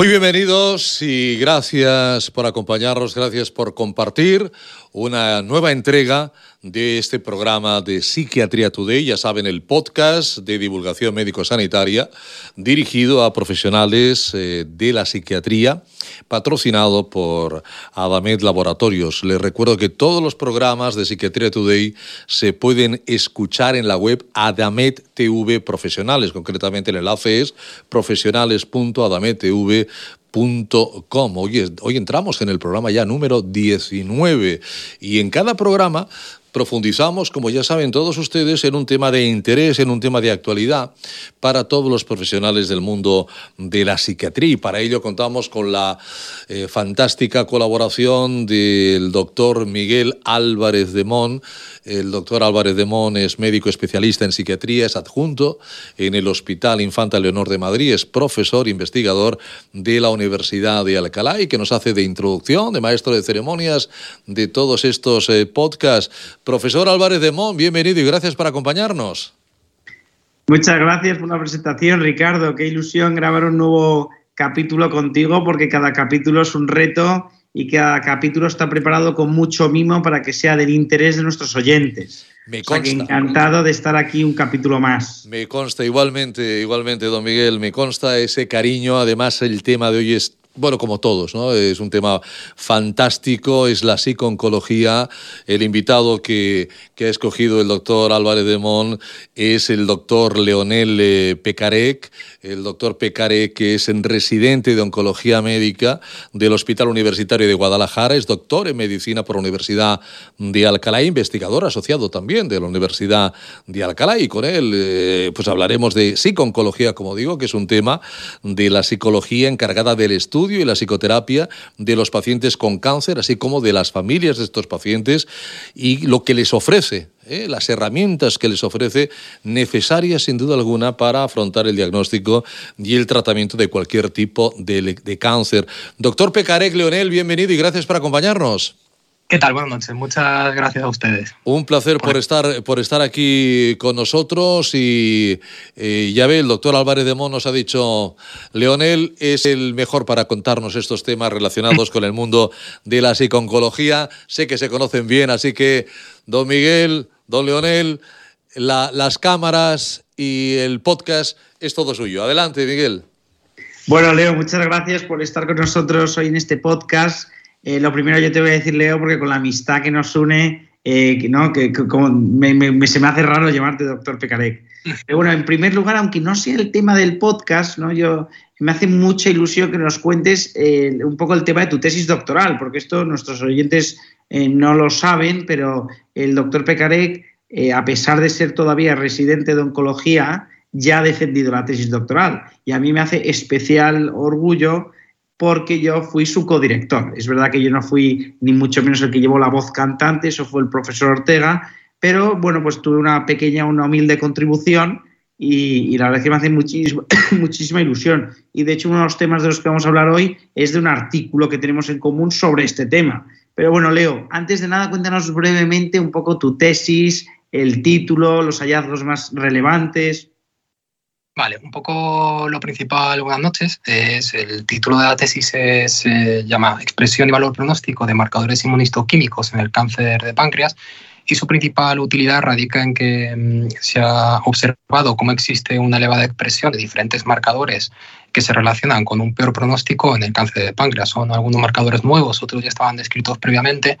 Muy bienvenidos y gracias por acompañarnos, gracias por compartir una nueva entrega de este programa de Psiquiatría Today, ya saben, el podcast de divulgación médico-sanitaria dirigido a profesionales eh, de la psiquiatría, patrocinado por Adamet Laboratorios. Les recuerdo que todos los programas de Psiquiatría Today se pueden escuchar en la web Adamet TV Profesionales, concretamente el enlace es profesionales.adamettv.com. Hoy, hoy entramos en el programa ya número 19 y en cada programa profundizamos, como ya saben todos ustedes, en un tema de interés, en un tema de actualidad para todos los profesionales del mundo de la psiquiatría. Y para ello contamos con la eh, fantástica colaboración del doctor Miguel Álvarez de Mon. El doctor Álvarez de Mon es médico especialista en psiquiatría, es adjunto en el Hospital Infanta Leonor de Madrid, es profesor investigador de la Universidad de Alcalá y que nos hace de introducción, de maestro de ceremonias de todos estos eh, podcasts Profesor Álvarez de Mon, bienvenido y gracias por acompañarnos. Muchas gracias por la presentación, Ricardo. Qué ilusión grabar un nuevo capítulo contigo porque cada capítulo es un reto y cada capítulo está preparado con mucho mimo para que sea del interés de nuestros oyentes. Me consta. encantado de estar aquí un capítulo más. Me consta igualmente, igualmente, don Miguel, me consta ese cariño. Además, el tema de hoy es bueno, como todos, ¿no? Es un tema fantástico, es la psicooncología. El invitado que, que, ha escogido el doctor Álvarez de Mon es el doctor Leonel eh, Pecarec. El doctor Pecarec, que es en residente de oncología médica del Hospital Universitario de Guadalajara, es doctor en medicina por la Universidad de Alcalá, investigador asociado también de la Universidad de Alcalá. Y con él, eh, pues hablaremos de psicooncología, como digo, que es un tema de la psicología encargada del estudio y la psicoterapia de los pacientes con cáncer, así como de las familias de estos pacientes y lo que les ofrece ¿eh? las herramientas que les ofrece necesarias sin duda alguna para afrontar el diagnóstico y el tratamiento de cualquier tipo de, de cáncer. Doctor Pecarec Leonel, bienvenido y gracias por acompañarnos. ¿Qué tal? Buenas noches. Muchas gracias a ustedes. Un placer por, estar, por estar aquí con nosotros y eh, ya ve, el doctor Álvarez de Mon nos ha dicho, Leonel es el mejor para contarnos estos temas relacionados con el mundo de la psiconcología. Sé que se conocen bien, así que, don Miguel, don Leonel, las cámaras y el podcast es todo suyo. Adelante, Miguel. Bueno, Leo, muchas gracias por estar con nosotros hoy en este podcast eh, lo primero yo te voy a decir, Leo, porque con la amistad que nos une, eh, que, ¿no? que, como se me hace raro llamarte doctor Pecarec. Pero bueno, en primer lugar, aunque no sea el tema del podcast, ¿no? yo, me hace mucha ilusión que nos cuentes eh, un poco el tema de tu tesis doctoral, porque esto nuestros oyentes no lo saben, pero el doctor Pecarec, a pesar de ser todavía residente de oncología, ya ha defendido la tesis doctoral. Y a mí me hace especial orgullo porque yo fui su codirector. Es verdad que yo no fui ni mucho menos el que llevó la voz cantante, eso fue el profesor Ortega, pero bueno, pues tuve una pequeña, una humilde contribución y, la verdad es que me hace muchísima, muchísima ilusión. Y de hecho uno de los temas de los que vamos a hablar hoy es de un artículo que tenemos en común sobre este tema. Pero bueno, Leo, antes de nada cuéntanos brevemente un poco tu tesis, el título, los hallazgos más relevantes. Vale, un poco lo principal, buenas noches, es el título de la tesis se llama Expresión y valor pronóstico de marcadores inmunistoquímicos en el cáncer de páncreas y su principal utilidad radica en que mm, se ha observado cómo existe una elevada expresión de diferentes marcadores que se relacionan con un peor pronóstico en el cáncer de páncreas. Son algunos marcadores nuevos, otros ya estaban descritos previamente,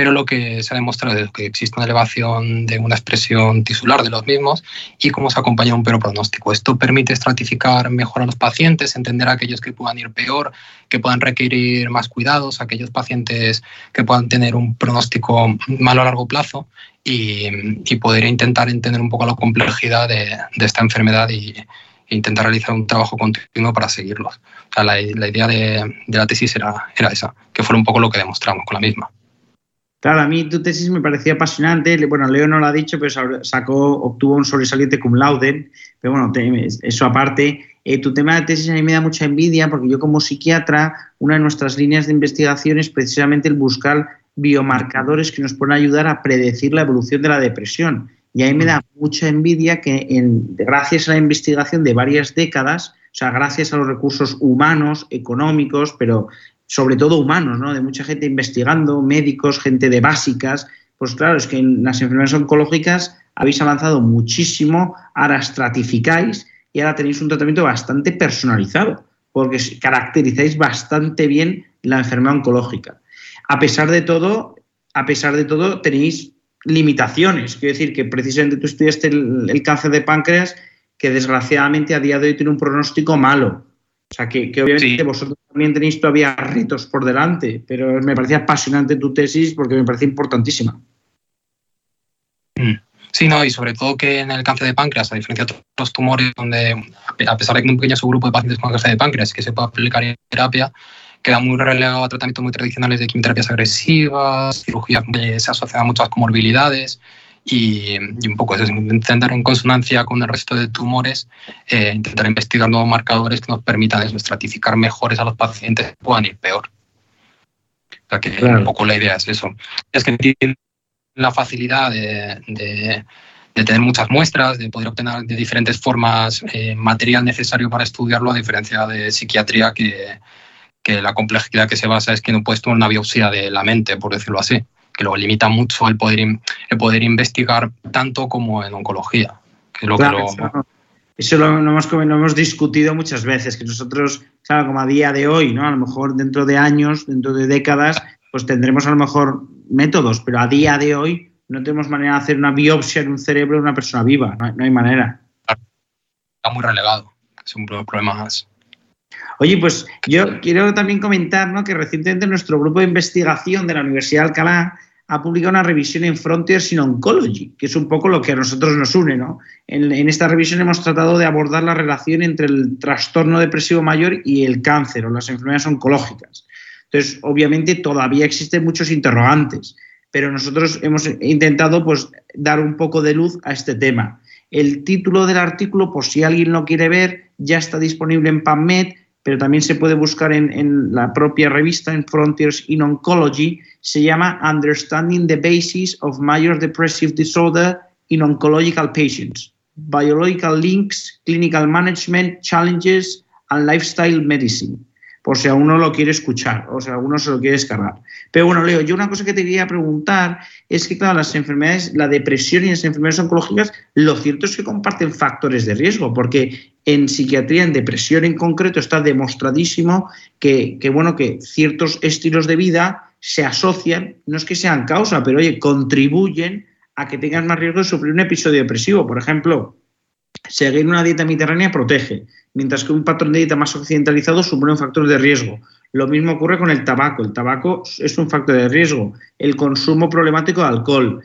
pero lo que se ha demostrado es que existe una elevación de una expresión tisular de los mismos y cómo se acompaña un peor pronóstico. Esto permite estratificar mejor a los pacientes, entender a aquellos que puedan ir peor, que puedan requerir más cuidados, aquellos pacientes que puedan tener un pronóstico malo a largo plazo y, poder intentar entender un poco la complejidad de, esta enfermedad y, e intentar realizar un trabajo continuo para seguirlos. la, idea de, de, la tesis era, era esa, que fue un poco lo que demostramos con la misma. Claro, a mí tu tesis me parecía apasionante. Bueno, Leo no lo ha dicho, pero sacó, obtuvo un sobresaliente cum laude. Pero bueno, eso aparte. Eh, tu tema de tesis a mí me da mucha envidia porque yo como psiquiatra, una de nuestras líneas de investigación es precisamente el buscar biomarcadores que nos puedan ayudar a predecir la evolución de la depresión. Y a mí me da mucha envidia que en, gracias a la investigación de varias décadas O sea, gracias a los recursos humanos, económicos, pero sobre todo humanos, ¿no? De mucha gente investigando, médicos, gente de básicas. Pues claro, es que en las enfermedades oncológicas habéis avanzado muchísimo, ahora estratificáis y ahora tenéis un tratamiento bastante personalizado, porque caracterizáis bastante bien la enfermedad oncológica. A pesar de todo, a pesar de todo, tenéis limitaciones. Quiero decir que precisamente tú estudiaste el, cáncer de páncreas, que desgraciadamente a día de hoy tiene un pronóstico malo. O sea, que, obviamente vosotros también tenéis todavía retos por delante, pero me parecía apasionante tu tesis porque me parece importantísima. Mm. Sí, no, y sobre todo que en el cáncer de páncreas, a diferencia de otros tumores, donde a pesar de que un pequeño subgrupo de pacientes con cáncer de páncreas que se puede aplicar en terapia, queda muy relegado a tratamientos muy tradicionales de quimioterapias agresivas, cirugía que se asocia a muchas comorbilidades y, un poco eso, intentar en consonancia con el resto de tumores, eh, intentar investigar nuevos marcadores que nos permitan estratificar mejores a los pacientes que puedan ir peor. O sea que un poco la idea es eso. Es que la facilidad de, tener muchas muestras, de poder obtener de diferentes formas eh, material necesario para estudiarlo, a diferencia de psiquiatría, que, la complejidad que se basa es que no puedes tomar una biopsia de la mente, por decirlo así, que lo limita mucho el poder, el poder investigar tanto como en oncología. Que lo Eso lo, hemos, lo, hemos, discutido muchas veces, que nosotros, claro, como a día de hoy, ¿no? a lo mejor dentro de años, dentro de décadas, pues tendremos a lo mejor métodos, pero a día de hoy no tenemos manera de hacer una biopsia en un cerebro de una persona viva, no hay, manera. Está muy relegado, es un problema más. Oye, pues yo quiero también comentar ¿no? que recientemente nuestro grupo de investigación de la Universidad de Alcalá ha publicado una revisión en Frontiers in Oncology, que es un poco lo que a nosotros nos une. ¿no? En, esta revisión hemos tratado de abordar la relación entre el trastorno depresivo mayor y el cáncer o las enfermedades oncológicas. Entonces, obviamente todavía existen muchos interrogantes, pero nosotros hemos intentado pues, dar un poco de luz a este tema. El título del artículo, por si alguien lo quiere ver, ya está disponible en PubMed, pero también se puede buscar en, en la propia revista, en Frontiers in Oncology. Se llama Understanding the Basis of Major Depressive Disorder in Oncological Patients. Biological Links, Clinical Management, Challenges and Lifestyle Medicine por si a uno lo quiere escuchar o si a uno se lo quiere descargar. Pero bueno, Leo, yo una cosa que te quería preguntar es que, claro, las enfermedades, la depresión y las enfermedades oncológicas, lo cierto es que comparten factores de riesgo, porque en psiquiatría, en depresión en concreto, está demostradísimo que, que bueno, que ciertos estilos de vida se asocian, no es que sean causa, pero oye, contribuyen a que tengas más riesgo de sufrir un episodio depresivo. Por ejemplo, seguir una dieta mediterránea protege mientras que un patrón de dieta más occidentalizado supone un factor de riesgo. Lo mismo ocurre con el tabaco. El tabaco es un factor de riesgo. El consumo problemático de alcohol,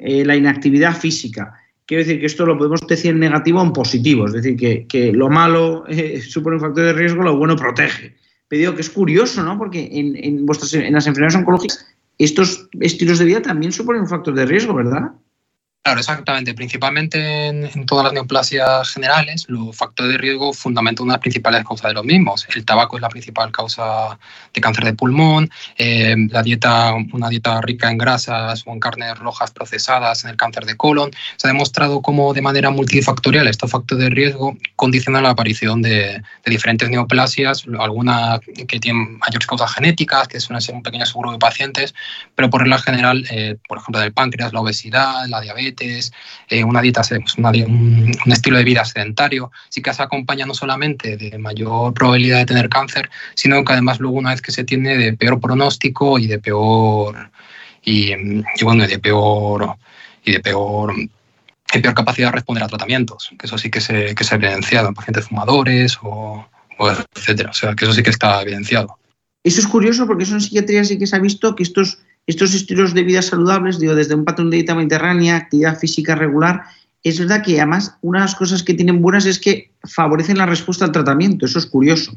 eh, la inactividad física. Quiero decir que esto lo podemos decir en negativo o en positivo. Es decir, que, lo malo eh, supone un factor de riesgo, lo bueno protege. Pero digo que es curioso, ¿no? Porque en, vuestras, en las enfermedades oncológicas estos estilos de vida también suponen un factor de riesgo, ¿verdad? Claro, exactamente. Principalmente en, todas las neoplasias generales, los factores de riesgo fundamentan una de las principales causas de los mismos. El tabaco es la principal causa de cáncer de pulmón, eh, la dieta, una dieta rica en grasas o en carnes rojas procesadas en el cáncer de colon. Se ha demostrado cómo de manera multifactorial estos factores de riesgo condicionan la aparición de, diferentes neoplasias, algunas que tienen mayores causas genéticas, que suelen ser un pequeño seguro de pacientes, pero por regla general, eh, por ejemplo, del páncreas, la obesidad, la diabetes, eh, una dieta, pues, un, estilo de vida sedentario, sí que se acompaña no solamente de mayor probabilidad de tener cáncer, sino que además luego una vez que se tiene de peor pronóstico y de peor y, bueno, de peor y de peor peor capacidad de responder a tratamientos, que eso sí que se, que se ha evidenciado en pacientes fumadores o, etcétera. O sea, que eso sí que está evidenciado. Eso es curioso porque eso en psiquiatría sí que se ha visto que estos estos estilos de vida saludables, digo, desde un patrón de dieta mediterránea, actividad física regular, es verdad que además una de las cosas que tienen buenas es que favorecen la respuesta al tratamiento, eso es curioso.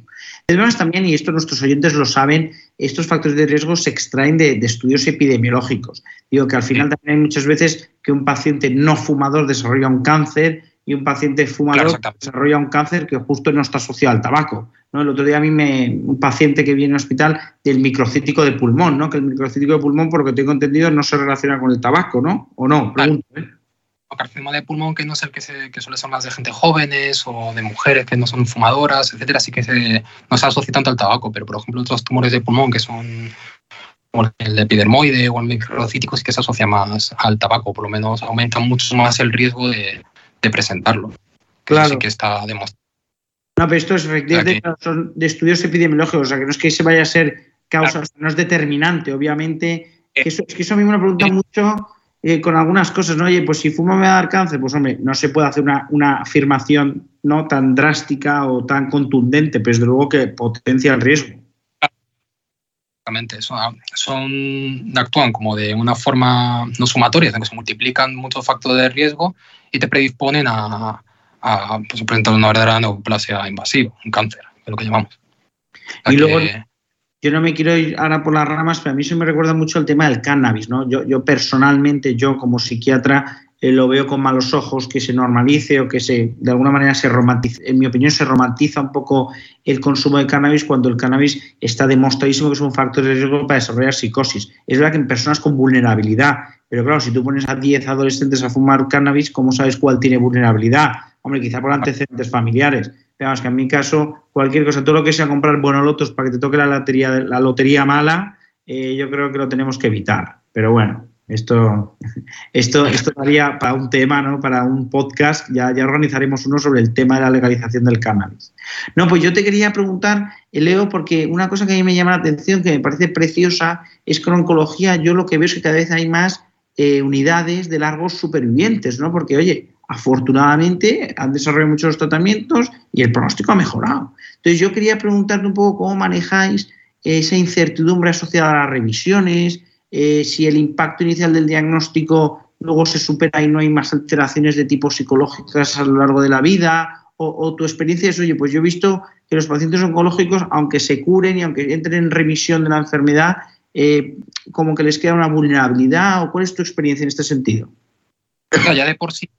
Además también, y esto nuestros oyentes lo saben, estos factores de riesgo se extraen de, estudios epidemiológicos. Digo que al final también hay muchas veces que un paciente no fumador desarrolla un cáncer y un paciente fumador desarrolla un cáncer que justo no está asociado al tabaco. ¿no? El otro día a mí me, un paciente que viene al hospital del microcítico de pulmón, ¿no? que el microcítico de pulmón, por lo que tengo entendido, no se relaciona con el tabaco, ¿no? ¿O no? Pregunto, ¿eh? carcinoma de pulmón que no es el que, se, que suele ser más de gente jóvenes o de mujeres que no son fumadoras, etcétera, así que se, no se asocia tanto al tabaco, pero por ejemplo otros tumores de pulmón que son como el epidermoide o el microcítico sí que se asocia más al tabaco, por lo menos aumenta mucho más el riesgo de, de presentarlo. Claro. Así que está demostrado. No, pero esto es efectivamente son de estudios epidemiológicos, o sea que no es que se vaya a ser causa, claro. no es determinante, obviamente. Que eso, es que eso a mí me lo pregunta mucho eh, con algunas cosas, ¿no? Oye, pues si fumo me va a dar cáncer, pues hombre, no se puede hacer una, una afirmación no tan drástica o tan contundente, pero desde luego que potencia el riesgo. Exactamente, son, son, actúan como de una forma no sumatoria, en que se multiplican muchos factores de riesgo y te predisponen a, a pues, presentar una verdadera neoplasia invasiva, un cáncer, es lo que llamamos. Y luego, yo no me quiero ir ahora por las ramas, pero a mí eso me recuerda mucho el tema del cannabis, ¿no? Yo, yo personalmente, yo como psiquiatra, eh, lo veo con malos ojos que se normalice o que se, de alguna manera se romantice, en mi opinión, se romantiza un poco el consumo de cannabis cuando el cannabis está demostradísimo que es un factor de riesgo para desarrollar psicosis. Es verdad que en personas con vulnerabilidad, pero claro, si tú pones a 10 adolescentes a fumar cannabis, ¿cómo sabes cuál tiene vulnerabilidad? Hombre, quizá por antecedentes familiares. Que en mi caso, cualquier cosa, todo lo que sea comprar bonolotos para que te toque la lotería, la lotería mala, eh, yo creo que lo tenemos que evitar. Pero bueno, esto, esto, esto daría para un tema, ¿no? para un podcast, ya, ya organizaremos uno sobre el tema de la legalización del cannabis. No, pues yo te quería preguntar, Leo, porque una cosa que a mí me llama la atención, que me parece preciosa, es que oncología yo lo que veo es que cada vez hay más eh, unidades de largos supervivientes, ¿no? Porque, oye, afortunadamente han desarrollado muchos tratamientos y el pronóstico ha mejorado. Entonces yo quería preguntarte un poco cómo manejáis esa incertidumbre asociada a las revisiones, eh, si el impacto inicial del diagnóstico luego se supera y no hay más alteraciones de tipo psicológicas a lo largo de la vida, o, tu experiencia es, oye, pues yo he visto que los pacientes oncológicos, aunque se curen y aunque entren en remisión de la enfermedad, eh, como que les queda una vulnerabilidad, o cuál es tu experiencia en este sentido? Ya de por sí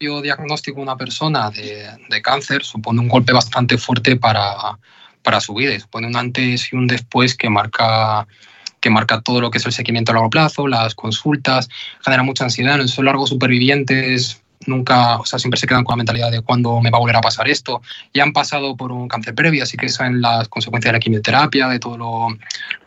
yo diagnostico una persona de, de, cáncer supone un golpe bastante fuerte para, para su vida, supone un antes y un después que marca que marca todo lo que es el seguimiento a largo plazo, las consultas, genera mucha ansiedad. En esos largos supervivientes nunca, o sea, siempre se quedan con la mentalidad de cuándo me va a volver a pasar esto. Ya han pasado por un cáncer previo, así que saben las consecuencias de la quimioterapia, de todos lo,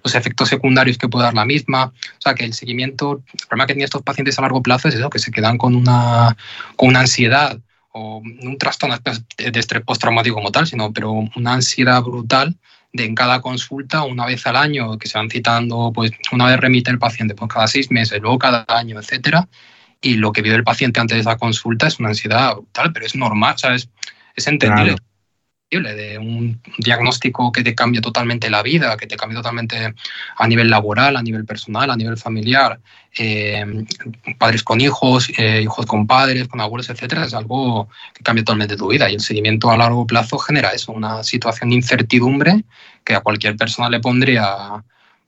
los efectos secundarios que puede dar la misma. O sea, que el seguimiento, el problema que tienen estos pacientes a largo plazo es eso, que se quedan con una, con una ansiedad o un trastorno de estrés postraumático como tal, sino pero una ansiedad brutal de en cada consulta, una vez al año, que se van citando, pues una vez remite el paciente, pues cada seis meses, luego cada año, etcétera. Y lo que vive el paciente antes de esa consulta es una ansiedad brutal, pero es normal, ¿sabes? Es entendible. Claro de un diagnóstico que te cambia totalmente la vida, que te cambia totalmente a nivel laboral, a nivel personal, a nivel familiar, eh, padres con hijos, eh, hijos con padres, con abuelos, etcétera, es algo que cambia totalmente tu vida y el seguimiento a largo plazo genera eso, una situación de incertidumbre que a cualquier persona le pondría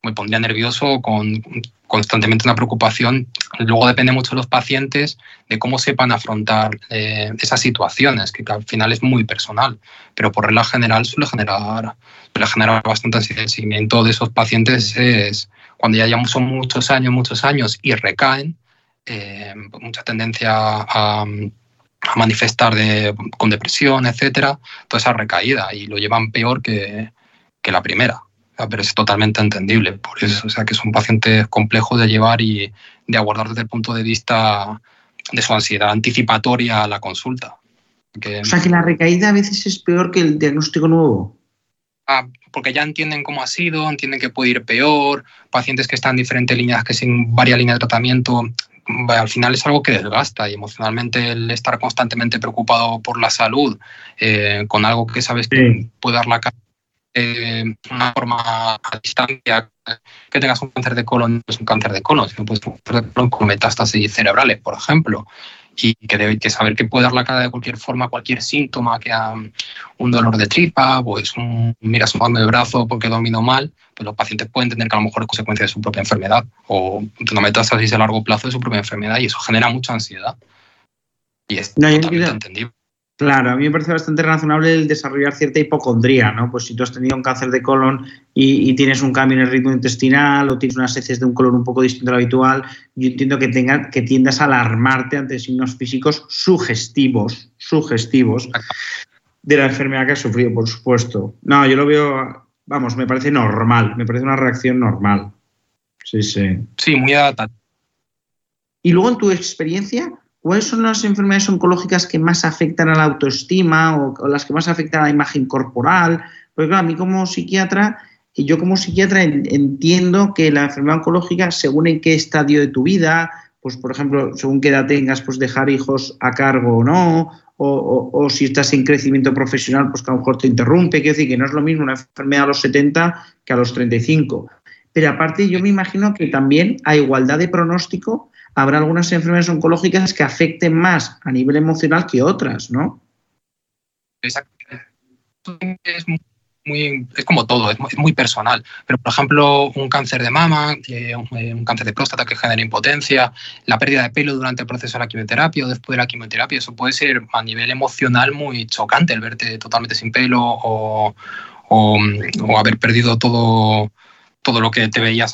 me pondría nervioso con constantemente una preocupación. Luego depende mucho de los pacientes de cómo sepan afrontar eh, esas situaciones, que al final es muy personal, pero por regla general suele generar, suele generar bastante ansiedad. El seguimiento de esos pacientes es cuando ya son muchos años, muchos años y recaen, eh, mucha tendencia a, manifestar de, con depresión, etcétera, toda esa recaída y lo llevan peor que la primera pero es totalmente entendible. Por eso, o sea, que es un paciente complejo de llevar y de abordar desde el punto de vista de su ansiedad anticipatoria a la consulta. Que, o sea, que la recaída a veces es peor que el diagnóstico nuevo. Ah, porque ya entienden cómo ha sido, entienden que puede ir peor, pacientes que están en diferentes líneas, que sin varias líneas de tratamiento, al final es algo que desgasta y emocionalmente el estar constantemente preocupado por la salud, eh, con algo que sabes que puede dar la cara eh, una forma a distancia que tengas un cáncer de colon no es un cáncer de colon, sino pues un cáncer de colon con metástasis cerebrales, por ejemplo, y que que saber que puede dar la cara de cualquier forma, cualquier síntoma, que un dolor de tripa, pues un, mira su mano de brazo porque domino mal, pues los pacientes pueden tener que a lo mejor es consecuencia de su propia enfermedad o una metástasis a largo plazo de su propia enfermedad y eso genera mucha ansiedad. Y es no, totalmente entendible. Claro, a mí me parece bastante razonable el desarrollar cierta hipocondría, ¿no? Pues si tú has tenido un cáncer de colon y, tienes un cambio en el ritmo intestinal o tienes unas heces de un colon un poco distinto al habitual, yo entiendo que, tenga, que tiendas a alarmarte ante signos físicos sugestivos, sugestivos de la enfermedad que has sufrido, por supuesto. No, yo lo veo, vamos, me parece normal, me parece una reacción normal. Sí, sí. Sí, muy adaptada. Y luego en tu experiencia, ¿cuáles son las enfermedades oncológicas que más afectan a la autoestima o, las que más afectan a la imagen corporal? Porque claro, a mí como psiquiatra, y yo como psiquiatra entiendo que la enfermedad oncológica, según en qué estadio de tu vida, pues por ejemplo, según qué edad tengas, pues dejar hijos a cargo o no, o, o, si estás en crecimiento profesional, pues que a lo mejor te interrumpe. Quiero decir que no es lo mismo una enfermedad a los 70 que a los 35. Pero aparte, yo me imagino que también a igualdad de pronóstico habrá algunas enfermedades oncológicas que afecten más a nivel emocional que otras, ¿no? Exacto. Es, muy, como todo, es muy, personal. Pero, por ejemplo, un cáncer de mama, eh, eh, un, cáncer de próstata que genera impotencia, la pérdida de pelo durante el proceso de la quimioterapia o después de la quimioterapia, eso puede ser a nivel emocional muy chocante, el verte totalmente sin pelo o, o, o haber perdido todo, todo lo que te veías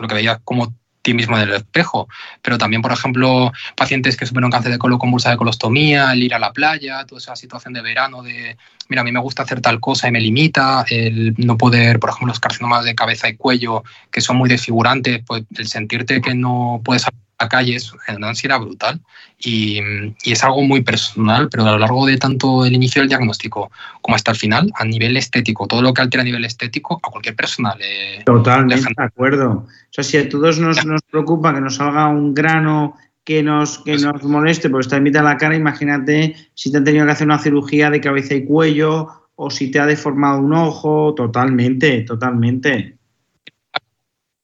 lo que veías como ti mismo en el espejo. Pero también, por ejemplo, pacientes que sufren un cáncer de colon con bolsa de colostomía, el ir a la playa, toda esa situación de verano de, mira, a mí me gusta hacer tal cosa y me limita, el no poder, por ejemplo, los carcinomas de cabeza y cuello, que son muy desfigurantes, pues el sentirte que no puedes la calle es una ansiedad brutal. Y, y, es algo muy personal, pero a lo largo de tanto el inicio del diagnóstico como hasta el final, a nivel estético, todo lo que altera a nivel estético, a cualquier persona le... Totalmente de acuerdo. O sea, si a todos nos, nos preocupa que nos salga un grano que nos, que nos moleste porque está en mitad de la cara, imagínate si te han tenido que hacer una cirugía de cabeza y cuello o si te ha deformado un ojo, totalmente, totalmente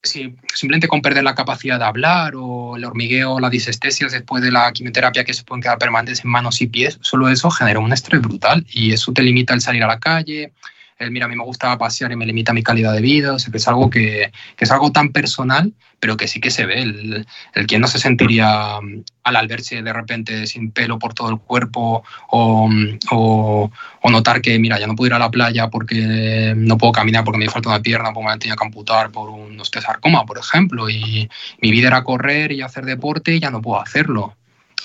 si simplemente con perder la capacidad de hablar o el hormigueo, la disestesia después de la quimioterapia que se pueden quedar permanentes en manos y pies, solo eso genera un estrés brutal y eso te limita el salir a la calle, el mira, a mí me gusta pasear y me limita mi calidad de vida, o sea, que es algo que, que es algo tan personal, pero que sí que se ve, el, el no se sentiría mm, al, verse de repente sin pelo por todo el cuerpo o, o, o, notar que, mira, ya no puedo ir a la playa porque no puedo caminar porque me falta una pierna, porque me tenía que amputar por un osteosarcoma, por ejemplo, y mi vida era correr y hacer deporte y ya no puedo hacerlo.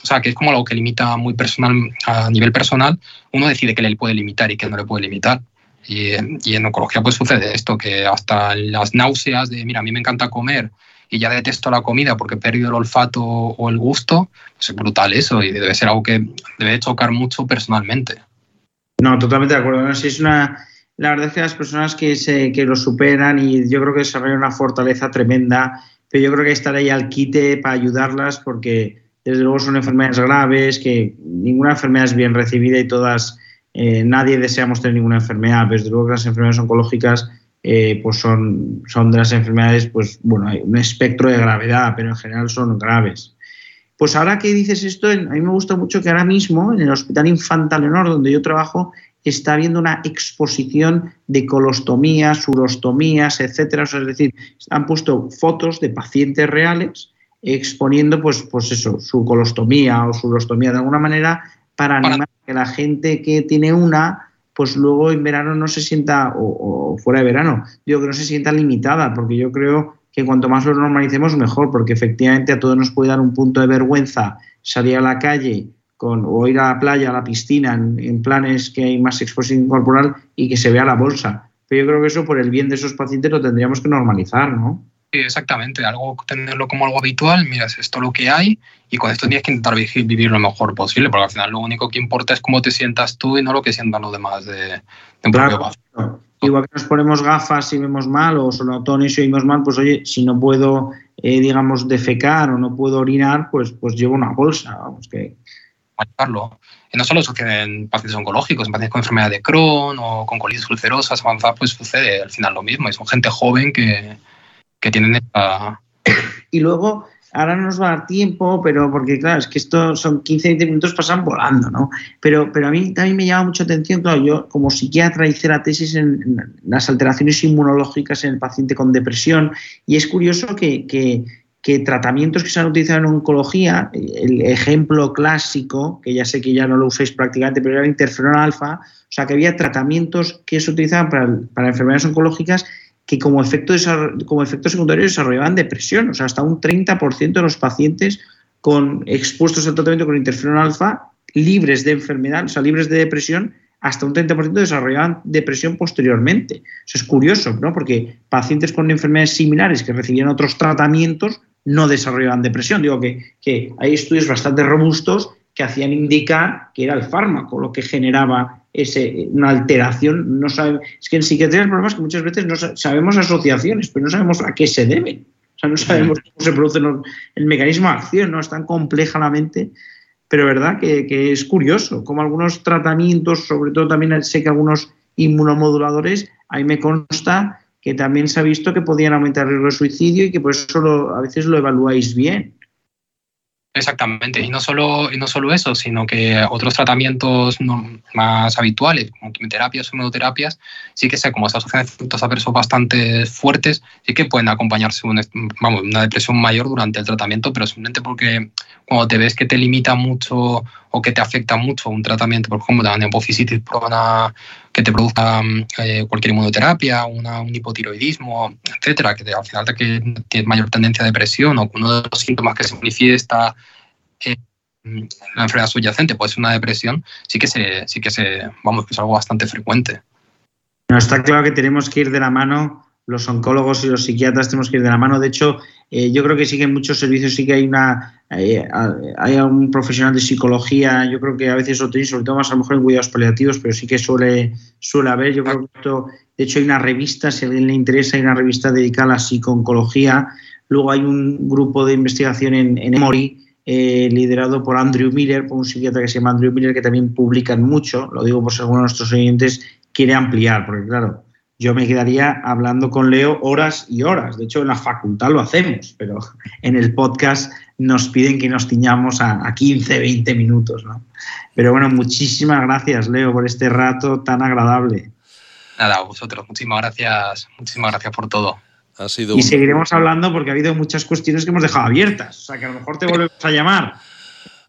O sea, que es como algo que limita muy personal, a nivel personal, uno decide que le puede limitar y que no le puede limitar. Y, en oncología pues sucede esto, que hasta las náuseas de, mira, a mí me encanta comer y ya detesto la comida porque he perdido el olfato o el gusto, pues es brutal eso y debe ser algo que debe chocar mucho personalmente. No, totalmente de acuerdo. es una, la verdad es que las personas que, se, que lo superan y yo creo que desarrollan una fortaleza tremenda, pero yo creo que estar ahí al quite para ayudarlas porque desde luego son enfermedades graves, que ninguna enfermedad es bien recibida y todas eh, nadie deseamos tener ninguna enfermedad, desde luego que las enfermedades oncológicas eh, pues son, son de las enfermedades, pues bueno, hay un espectro de gravedad, pero en general son graves. Pues ahora que dices esto, a mí me gusta mucho que ahora mismo en el Hospital Infanta Leonor, donde yo trabajo, está habiendo una exposición de colostomías, urostomías, etcétera. es decir, han puesto fotos de pacientes reales exponiendo, pues, pues eso, su colostomía o su urostomía de alguna manera para animar a que la gente que tiene una, pues luego en verano no se sienta, o, fuera de verano, digo que no se sienta limitada, porque yo creo que cuanto más lo normalicemos mejor, porque efectivamente a todos nos puede dar un punto de vergüenza salir a la calle con, o ir a la playa, a la piscina, en, planes que hay más exposición corporal y que se vea la bolsa. Pero yo creo que eso por el bien de esos pacientes lo tendríamos que normalizar, ¿no? Exactamente, algo tenerlo como algo habitual, miras, esto lo que hay y con esto tienes que intentar vivir lo mejor posible, porque al final lo único que importa es cómo te sientas tú y no lo que sientan los demás de, un claro, Igual que nos ponemos gafas y vemos mal o sonotones y oímos mal, pues oye, si no puedo, eh, digamos, defecar o no puedo orinar, pues, pues llevo una bolsa, vamos que... Y no solo sucede en pacientes oncológicos, en pacientes con enfermedad de Crohn o con colitis ulcerosas avanzada, pues sucede al final lo mismo. Y son gente joven que, que tienen esta... Y luego, ahora no nos va a dar tiempo, pero porque claro, es que esto son 15, 20 minutos pasan volando, ¿no? Pero, pero a mí también me llama mucha atención, claro, yo como psiquiatra hice la tesis en, las alteraciones inmunológicas en el paciente con depresión y es curioso que, que que tratamientos que se han utilizado en oncología, el ejemplo clásico, que ya sé que ya no lo usáis prácticamente, pero era el interferón alfa, o sea que había tratamientos que se utilizaban para, para enfermedades oncológicas que como efecto, como efecto secundario desarrollaban depresión, o sea, hasta un 30% de los pacientes con, expuestos al tratamiento con interferón alfa libres de enfermedad, o sea, libres de depresión, hasta un 30% desarrollaban depresión posteriormente. Eso es curioso, ¿no? Porque pacientes con enfermedades similares que recibían otros tratamientos no desarrollaban depresión. Digo que, que hay estudios bastante robustos que hacían indicar que era el fármaco lo que generaba ese, una alteración. No sabe, es que en psiquiatría el problema es que muchas veces no sabemos asociaciones, pero no sabemos a qué se deben. O sea, no sabemos cómo se produce el mecanismo de acción, ¿no? Es tan compleja la mente pero verdad que, es curioso, como algunos tratamientos, sobre todo también sé que algunos inmunomoduladores, ahí me consta que también se ha visto que podían aumentar el riesgo de suicidio y que por eso a veces lo evaluáis bien. Exactamente, y no solo, y no solo eso, sino que otros tratamientos más habituales, como quimioterapias o inmunoterapias, sí que sé, como se asocian efectos adversos bastante fuertes, sí que pueden acompañarse una, depresión mayor durante el tratamiento, pero simplemente porque cuando te ves que te limita mucho o que te afecta mucho un tratamiento, por ejemplo, una neopofisitis que te produzca eh, cualquier inmunoterapia, un hipotiroidismo, etcétera, que al final que tienes mayor tendencia a depresión o uno de los síntomas que se manifiesta en la enfermedad subyacente puede ser una depresión, sí que se, sí que se, vamos, es algo bastante frecuente. Está claro que tenemos que ir de la mano los oncólogos y los psiquiatras tenemos que ir de la mano. De hecho, eh, yo creo que sí que en muchos servicios sí que hay una eh, hay un profesional de psicología, yo creo que a veces lo tenéis, sobre todo más a lo mejor en cuidados paliativos, pero sí que suele, suele haber. Yo creo que esto, de hecho, hay una revista, si a alguien le interesa, hay una revista dedicada a la psicooncología. Luego hay un grupo de investigación en, en Emory, eh, liderado por Andrew Miller, por un psiquiatra que se llama Andrew Miller, que también publican mucho. Lo digo por si alguno de nuestros oyentes quiere ampliar, porque claro, yo me quedaría hablando con Leo horas y horas. De hecho, en la facultad lo hacemos, pero en el podcast nos piden que nos tiñamos a, 15, 20 minutos. ¿no? Pero bueno, muchísimas gracias, Leo, por este rato tan agradable. Nada, a vosotros. Muchísimas gracias. Muchísimas gracias por todo. Ha sido y seguiremos hablando porque ha habido muchas cuestiones que hemos dejado abiertas. O sea, que a lo mejor te volvemos a llamar.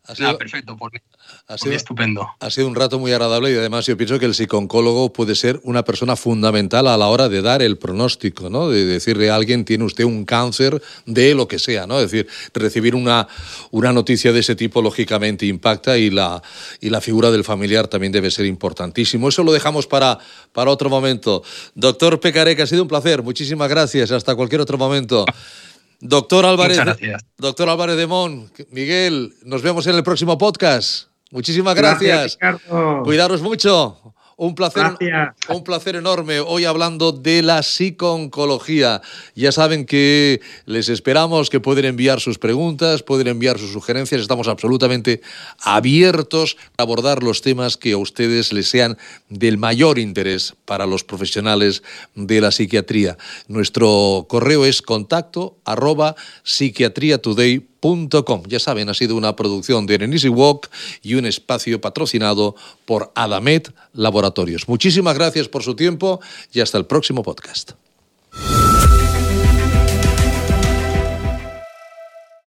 Ha sido... perfecto. Por mí. Ha sido, estupendo. Ha sido un rato muy agradable y además yo pienso que el psicooncólogo puede ser una persona fundamental a la hora de dar el pronóstico, ¿no? De decirle a alguien, tiene usted un cáncer de lo que sea, ¿no? Es decir, recibir una, una noticia de ese tipo lógicamente impacta y la, y la figura del familiar también debe ser importantísimo. Eso lo dejamos para, para otro momento. Doctor Pecarec, ha sido un placer. Muchísimas gracias. Hasta cualquier otro momento. Doctor Álvarez, doctor Álvarez de Mon, Miguel, nos vemos en el próximo podcast. Muchísimas gracias. Cuidaros mucho. Un placer, un placer enorme hoy hablando de la psicooncología. Ya saben que les esperamos, que pueden enviar sus preguntas, pueden enviar sus sugerencias. Estamos absolutamente abiertos a abordar los temas que a ustedes les sean del mayor interés para los profesionales de la psiquiatría. Nuestro correo es contacto arroba psiquiatriatoday.com ya saben, ha sido una producción de Easy Walk y un espacio patrocinado por Adamet Laboratorios. Muchísimas gracias por su tiempo y hasta el próximo podcast.